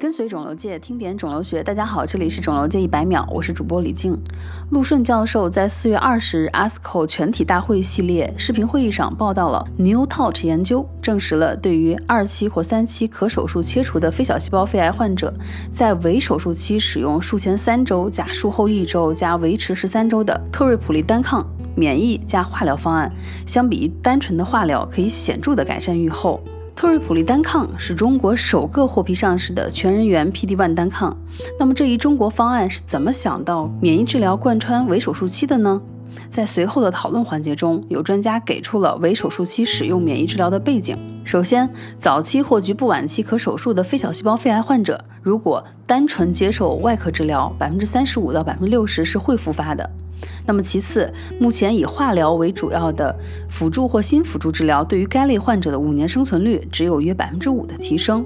跟随肿瘤界，听点肿瘤学。大家好，这里是肿瘤界一百秒，我是主播李静。陆顺教授在四月二十日 ASCO 全体大会系列视频会议上报道了 New Touch 研究，证实了对于二期或三期可手术切除的非小细胞肺癌患者，在围手术期使用术前三周加术后一周加维持十三周的特瑞普利单抗免疫加化疗方案，相比单纯的化疗，可以显著的改善预后。特瑞普利单抗是中国首个获批上市的全人源 PD-1 单抗。那么这一中国方案是怎么想到免疫治疗贯穿围手术期的呢？在随后的讨论环节中，有专家给出了围手术期使用免疫治疗的背景。首先，早期或局部晚期可手术的非小细胞肺癌患者，如果单纯接受外科治疗，百分之三十五到百分之六十是会复发的。那么其次，目前以化疗为主要的辅助或新辅助治疗，对于该类患者的五年生存率只有约百分之五的提升，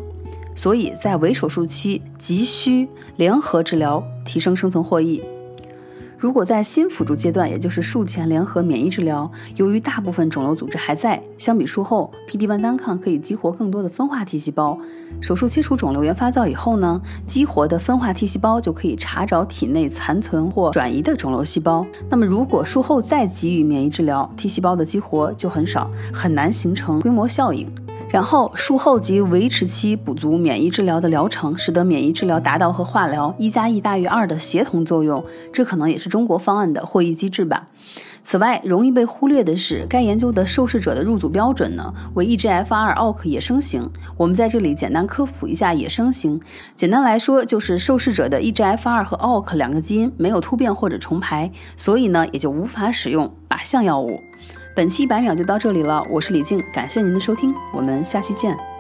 所以在围手术期急需联合治疗提升生存获益。如果在新辅助阶段，也就是术前联合免疫治疗，由于大部分肿瘤组织还在，相比术后，PD-1 单抗可以激活更多的分化 T 细胞。手术切除肿瘤原发灶以后呢，激活的分化 T 细胞就可以查找体内残存或转移的肿瘤细胞。那么如果术后再给予免疫治疗，T 细胞的激活就很少，很难形成规模效应。然后术后及维持期补足免疫治疗的疗程，使得免疫治疗达到和化疗一加一大于二的协同作用，这可能也是中国方案的获益机制吧。此外，容易被忽略的是，该研究的受试者的入组标准呢为 EGFR ALK 野生型。我们在这里简单科普一下野生型，简单来说就是受试者的 EGFR 和 ALK 两个基因没有突变或者重排，所以呢也就无法使用靶向药物。本期一百秒就到这里了，我是李静，感谢您的收听，我们下期见。